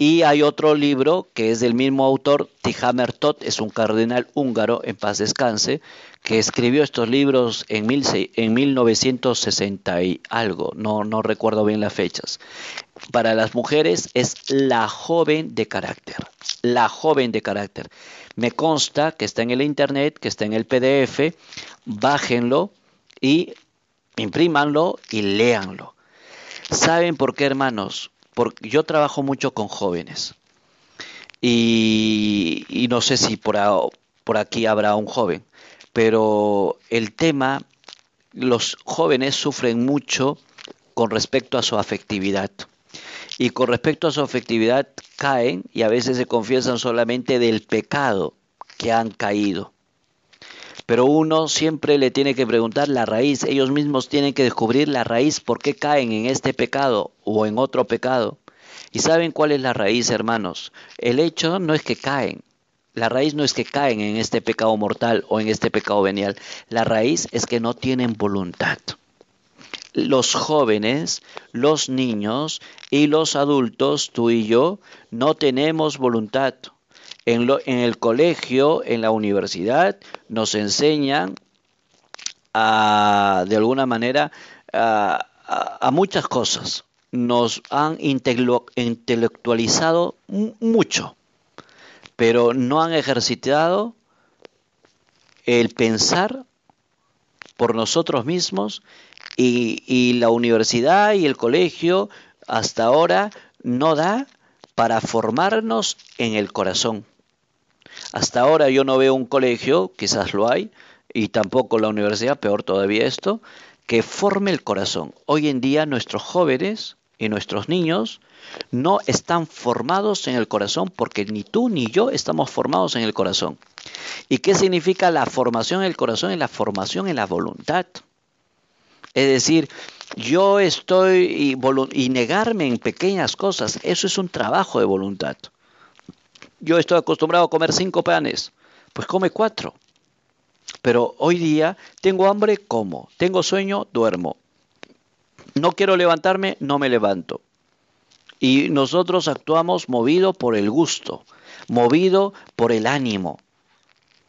Y hay otro libro que es del mismo autor, Tihamer Tot, es un cardenal húngaro, en paz descanse, que escribió estos libros en, en 1960 y algo, no, no recuerdo bien las fechas. Para las mujeres es la joven de carácter, la joven de carácter. Me consta que está en el internet, que está en el PDF, bájenlo y imprímanlo y léanlo. ¿Saben por qué, hermanos? porque yo trabajo mucho con jóvenes y, no sé si por aquí habrá un joven, pero el tema, los jóvenes sufren mucho con respecto a su afectividad. Y con respecto a su afectividad caen y a veces se confiesan solamente del pecado que han caído. Pero uno siempre le tiene que preguntar la raíz, ellos mismos tienen que descubrir la raíz, por qué caen en este pecado o en otro pecado. ¿Y saben cuál es la raíz, hermanos? El hecho no es que caen, la raíz no es que caen en este pecado mortal o en este pecado venial, la raíz es que no tienen voluntad. Los jóvenes, los niños y los adultos, tú y yo, no tenemos voluntad. En, el colegio, en la universidad, nos enseñan a, de alguna manera a, muchas cosas. Nos han intelectualizado mucho, pero no han ejercitado el pensar por nosotros mismos y, y, la universidad y el colegio hasta ahora no da para formarnos en el corazón. Hasta ahora yo no veo un colegio, quizás lo hay, y tampoco la universidad, peor todavía esto, que forme el corazón. Hoy en día nuestros jóvenes y nuestros niños no están formados en el corazón porque ni tú ni yo estamos formados en el corazón. ¿Y qué significa la formación en el corazón? Es la formación en la voluntad. Es decir, yo estoy y, y negarme en pequeñas cosas, eso es un trabajo de voluntad. Yo estoy acostumbrado a comer cinco panes, pues come cuatro. Pero hoy día tengo hambre, como. Tengo sueño, duermo. No quiero levantarme, no me levanto. Y nosotros actuamos movido por el gusto, movido por el ánimo.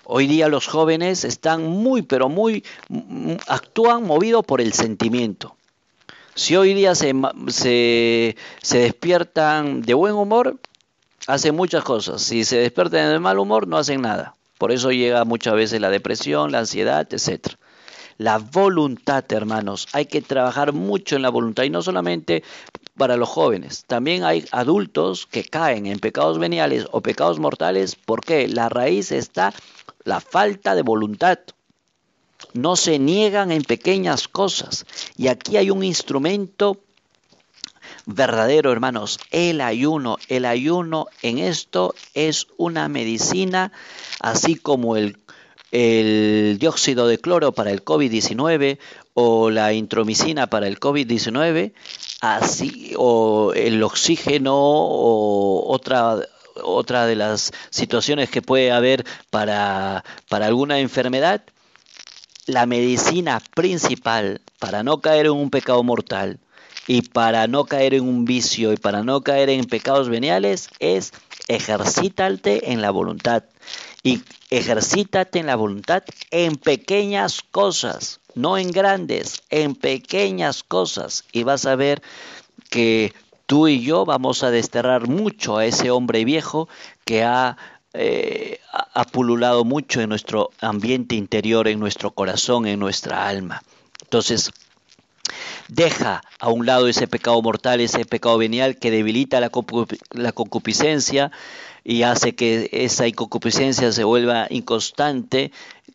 Hoy día los jóvenes están muy, pero muy, actúan movido por el sentimiento. Si hoy día se, se, se despiertan de buen humor, hacen muchas cosas. Si se despiertan de mal humor, no hacen nada. Por eso llega muchas veces la depresión, la ansiedad, etc. La voluntad, hermanos, hay que trabajar mucho en la voluntad y no solamente para los jóvenes. También hay adultos que caen en pecados veniales o pecados mortales porque la raíz está la falta de voluntad. No se niegan en pequeñas cosas. Y aquí hay un instrumento verdadero, hermanos. El ayuno, el ayuno en esto es una medicina, así como el el dióxido de cloro para el COVID-19 o la intromicina para el COVID-19, así o el oxígeno o otra otra de las situaciones que puede haber para, para alguna enfermedad, la medicina principal para no caer en un pecado mortal y para no caer en un vicio y para no caer en pecados veniales es ejercítate en la voluntad. Y ejercítate en la voluntad en pequeñas cosas, no en grandes, en pequeñas cosas. Y vas a ver que tú y yo vamos a desterrar mucho a ese hombre viejo que ha, eh, ha pululado mucho en nuestro ambiente interior, en nuestro corazón, en nuestra alma. Entonces, Deja a un lado ese pecado mortal, ese pecado venial que debilita la, concupiscencia y hace que esa concupiscencia se vuelva inconstante,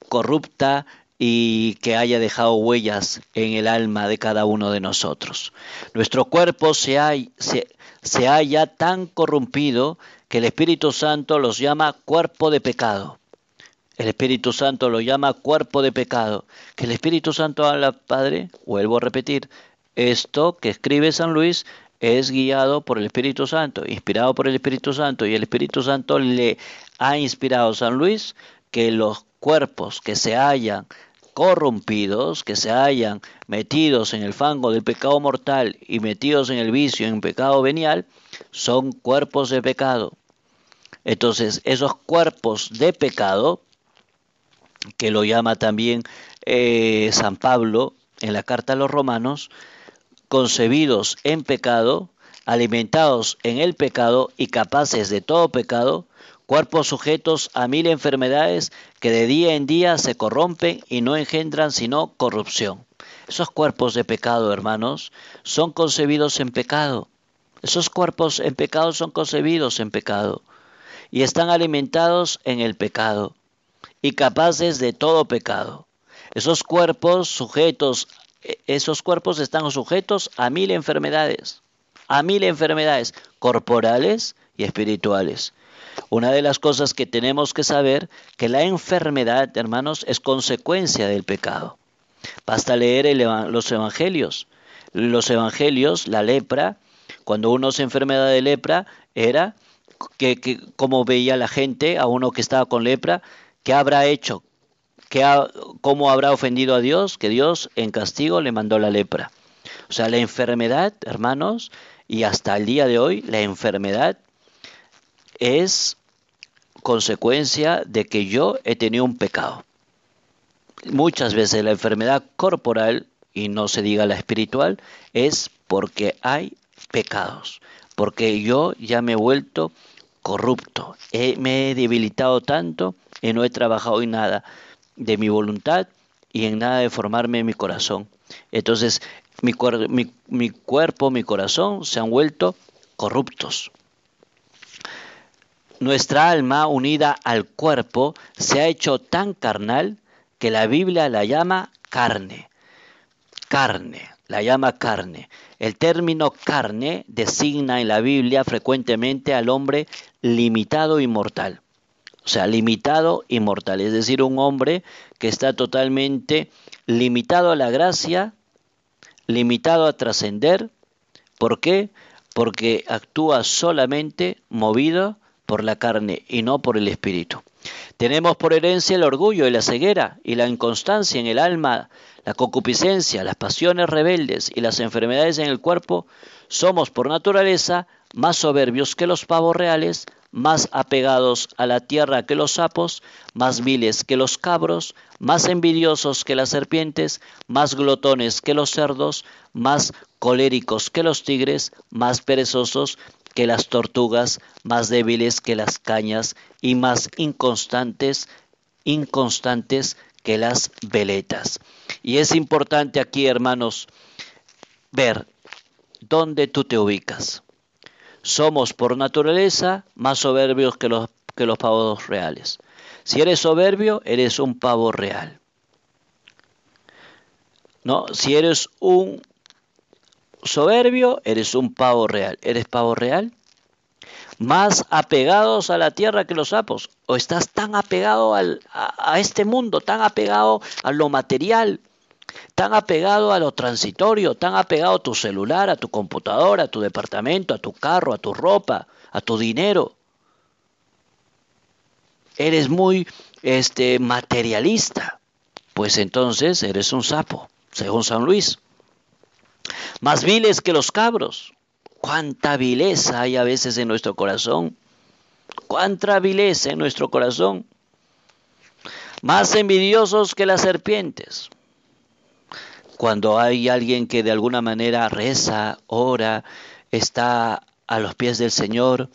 corrupta y que haya dejado huellas en el alma de cada uno de nosotros. Nuestro cuerpo se, se, se halla tan corrompido que el Espíritu Santo los llama cuerpo de pecado. El Espíritu Santo lo llama cuerpo de pecado. Que el Espíritu Santo habla, Padre, vuelvo a repetir, esto que escribe San Luis es guiado por el Espíritu Santo, inspirado por el Espíritu Santo, y el Espíritu Santo le ha inspirado a San Luis que los cuerpos que se hayan corrompidos, que se hayan metidos en el fango del pecado mortal y metidos en el vicio, en pecado venial, son cuerpos de pecado. Entonces, esos cuerpos de pecado que lo llama también eh, San Pablo en la carta a los romanos, concebidos en pecado, alimentados en el pecado y capaces de todo pecado, cuerpos sujetos a mil enfermedades que de día en día se corrompen y no engendran sino corrupción. Esos cuerpos de pecado, hermanos, son concebidos en pecado. Esos cuerpos en pecado son concebidos en pecado y están alimentados en el pecado y capaces de todo pecado. Esos cuerpos sujetos, esos cuerpos están sujetos a mil enfermedades, a mil enfermedades corporales y espirituales. Una de las cosas que tenemos que saber que la enfermedad, hermanos, es consecuencia del pecado. Basta leer los evangelios. Los evangelios, la lepra, cuando uno se enfermedad de lepra, era que, como veía la gente a uno que estaba con lepra, ¿Qué habrá hecho? ¿Qué ¿Cómo habrá ofendido a Dios? Que Dios en castigo le mandó la lepra. O sea, la enfermedad, hermanos, y hasta el día de hoy, la enfermedad es consecuencia de que yo he tenido un pecado. Muchas veces la enfermedad corporal, y no se diga la espiritual, es porque hay pecados, porque yo ya me he vuelto corrupto, me he debilitado tanto y no he trabajado en nada de mi voluntad y en nada de formarme mi corazón. Entonces mi, mi cuerpo, mi corazón se han vuelto corruptos. Nuestra alma unida al cuerpo se ha hecho tan carnal que la Biblia la llama carne. Carne, la llama carne. El término carne designa en la Biblia frecuentemente al hombre limitado y mortal. O sea, limitado y mortal. Es decir, un hombre que está totalmente limitado a la gracia, limitado a trascender. ¿Por qué? Porque actúa solamente movido por la carne y no por el espíritu. Tenemos por herencia el orgullo y la ceguera y la inconstancia en el alma, la concupiscencia, las pasiones rebeldes y las enfermedades en el cuerpo. Somos por naturaleza más soberbios que los pavos reales, más apegados a la tierra que los sapos, más viles que los cabros, más envidiosos que las serpientes, más glotones que los cerdos, más coléricos que los tigres, más perezosos que las tortugas, más débiles que las cañas y más inconstantes, inconstantes que las veletas. Y es importante aquí, hermanos, ver dónde tú te ubicas. Somos por naturaleza más soberbios que los, que los pavos reales. Si eres soberbio, eres un pavo real. ¿No? Si eres un soberbio, eres un pavo real. ¿Eres pavo real? Más apegados a la tierra que los sapos. O estás tan apegado al, a, este mundo, tan apegado a lo material, tan apegado a lo transitorio, tan apegado a tu celular, a tu computadora, a tu departamento, a tu carro, a tu ropa, a tu dinero. Eres muy este materialista. Pues entonces eres un sapo, según San Luis más viles que los cabros. Cuánta vileza hay a veces en nuestro corazón. Cuánta vileza en nuestro corazón. Más envidiosos que las serpientes. Cuando hay alguien que de alguna manera reza, ora, está a los pies del Señor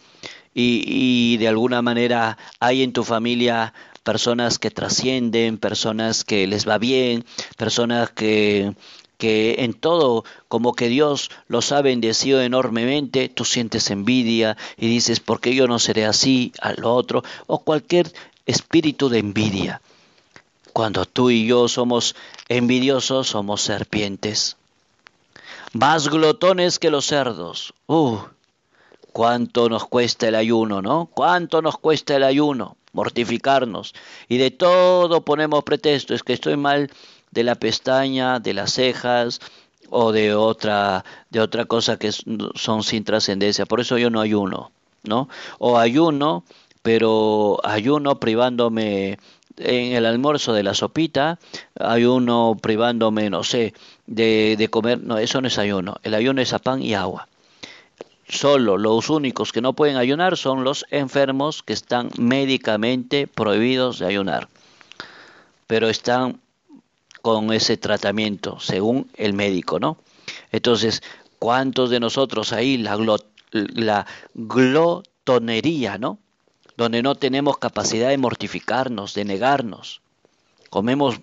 y, de alguna manera hay en tu familia personas que trascienden, personas que les va bien, personas que que en todo como que Dios los ha bendecido enormemente, tú sientes envidia y dices, ¿por qué yo no seré así al otro? O cualquier espíritu de envidia. Cuando tú y yo somos envidiosos, somos serpientes. Más glotones que los cerdos. Uh, cuánto nos cuesta el ayuno, ¿no? Cuánto nos cuesta el ayuno, mortificarnos. Y de todo ponemos pretexto, es que estoy mal de la pestaña, de las cejas o de otra, de otra cosa que son sin trascendencia. Por eso yo no ayuno, ¿no? O ayuno, pero ayuno privándome en el almuerzo de la sopita, ayuno privándome, no sé, de, de comer, no, eso no es ayuno, el ayuno es a pan y agua. Solo los únicos que no pueden ayunar son los enfermos que están médicamente prohibidos de ayunar, pero están con ese tratamiento, según el médico, ¿no? Entonces, ¿cuántos de nosotros ahí la, la glotonería, ¿no? Donde no tenemos capacidad de mortificarnos, de negarnos. Comemos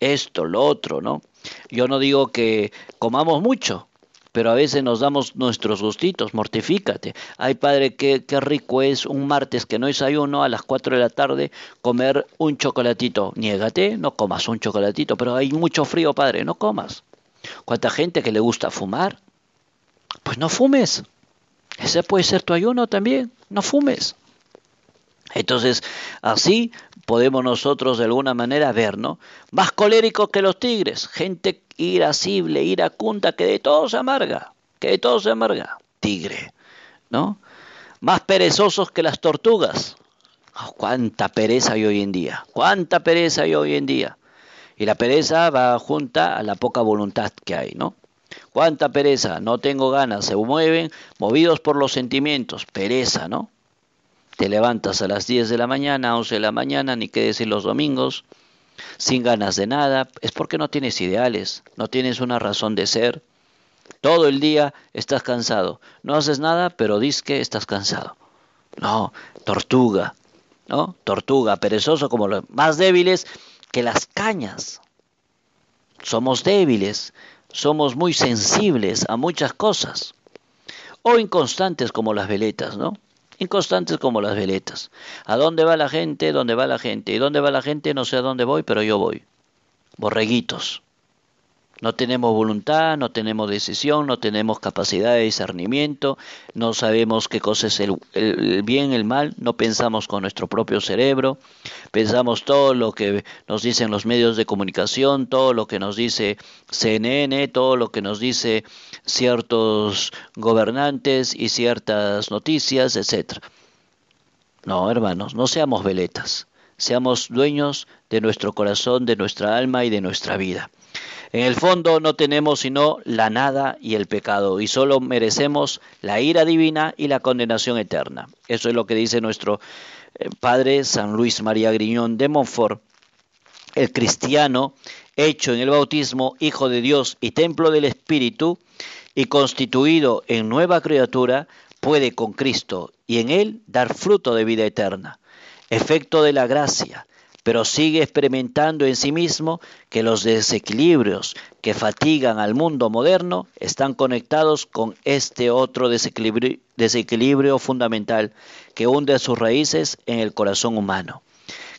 esto, lo otro, ¿no? Yo no digo que comamos mucho, pero a veces nos damos nuestros gustitos, mortifícate. Ay, padre, qué, qué rico es un martes que no es ayuno a las 4 de la tarde comer un chocolatito. Niégate, no comas un chocolatito, pero hay mucho frío, padre, no comas. ¿Cuánta gente que le gusta fumar? Pues no fumes. Ese puede ser tu ayuno también, no fumes. Entonces, así podemos nosotros de alguna manera ver, ¿no? Más coléricos que los tigres, gente irascible, iracunda, que de todo se amarga, que de todo se amarga, tigre, ¿no? Más perezosos que las tortugas. Oh, cuánta pereza hay hoy en día, cuánta pereza hay hoy en día. Y la pereza va junta a la poca voluntad que hay, ¿no? Cuánta pereza, no tengo ganas, se mueven movidos por los sentimientos, pereza, ¿no? Te levantas a las 10 de la mañana, 11 de la mañana, ni qué decir los domingos, sin ganas de nada, es porque no tienes ideales, no tienes una razón de ser. Todo el día estás cansado. No haces nada, pero dices que estás cansado. No, tortuga, ¿no? Tortuga, perezoso como los más débiles que las cañas. Somos débiles, somos muy sensibles a muchas cosas. O inconstantes como las veletas, ¿no? Inconstantes como las veletas. ¿A dónde va la gente? ¿Dónde va la gente? ¿Y dónde va la gente? No sé a dónde voy, pero yo voy. Borreguitos. No tenemos voluntad, no tenemos decisión, no tenemos capacidad de discernimiento, no sabemos qué cosa es el, bien, el mal, no pensamos con nuestro propio cerebro, pensamos todo lo que nos dicen los medios de comunicación, todo lo que nos dice CNN, todo lo que nos dice ciertos gobernantes y ciertas noticias, etc. No, hermanos, no seamos veletas, seamos dueños de nuestro corazón, de nuestra alma y de nuestra vida. En el fondo no tenemos sino la nada y el pecado, y solo merecemos la ira divina y la condenación eterna. Eso es lo que dice nuestro eh, Padre San Luis María Griñón de Montfort. El cristiano, hecho en el bautismo Hijo de Dios y Templo del Espíritu, y constituido en nueva criatura, puede con Cristo y en Él dar fruto de vida eterna, efecto de la gracia, pero sigue experimentando en sí mismo que los desequilibrios que fatigan al mundo moderno están conectados con este otro desequilibrio, fundamental que hunde sus raíces en el corazón humano.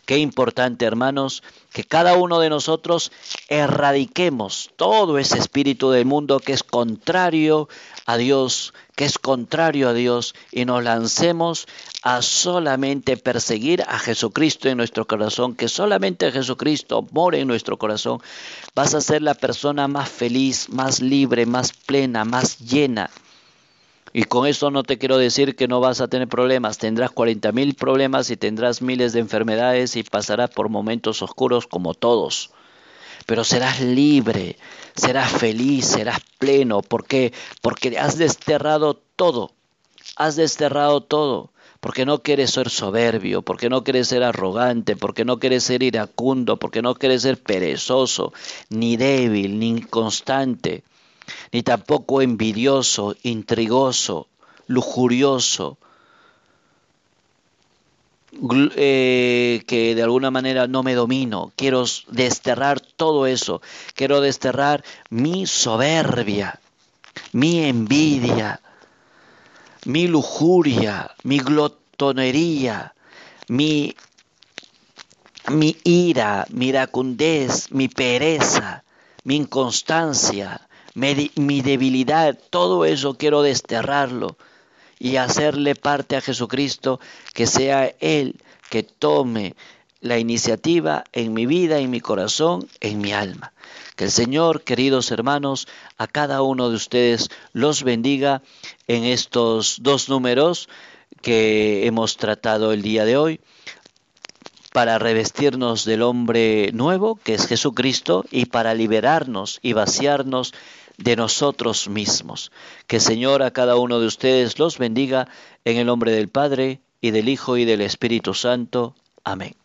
Qué importante, hermanos, que cada uno de nosotros erradiquemos todo ese espíritu del mundo que es contrario a Dios, que es contrario a Dios, y nos lancemos a solamente perseguir a Jesucristo en nuestro corazón, que solamente Jesucristo more en nuestro corazón, vas a ser la persona más feliz, más libre, más plena, más llena. Y con eso no te quiero decir que no vas a tener problemas, tendrás 40 mil problemas y tendrás miles de enfermedades y pasarás por momentos oscuros como todos. Pero serás libre, serás feliz, serás pleno. ¿Por qué? Porque has desterrado todo, has desterrado todo porque no quieres ser soberbio, porque no quieres ser arrogante, porque no quieres ser iracundo, porque no quieres ser perezoso, ni débil, ni inconstante, ni tampoco envidioso, intrigoso, lujurioso, eh, que de alguna manera no me domino. Quiero desterrar todo eso. Quiero desterrar mi soberbia, mi envidia, mi lujuria, mi glotonería, mi, ira, mi iracundez, mi pereza, mi inconstancia, mi, debilidad, todo eso quiero desterrarlo y hacerle parte a Jesucristo, que sea Él que tome la iniciativa en mi vida, en mi corazón, en mi alma. Que el Señor, queridos hermanos, a cada uno de ustedes los bendiga en estos dos números que hemos tratado el día de hoy para revestirnos del hombre nuevo, que es Jesucristo, y para liberarnos y vaciarnos de nosotros mismos. Que Señor a cada uno de ustedes los bendiga en el nombre del Padre y del Hijo y del Espíritu Santo. Amén.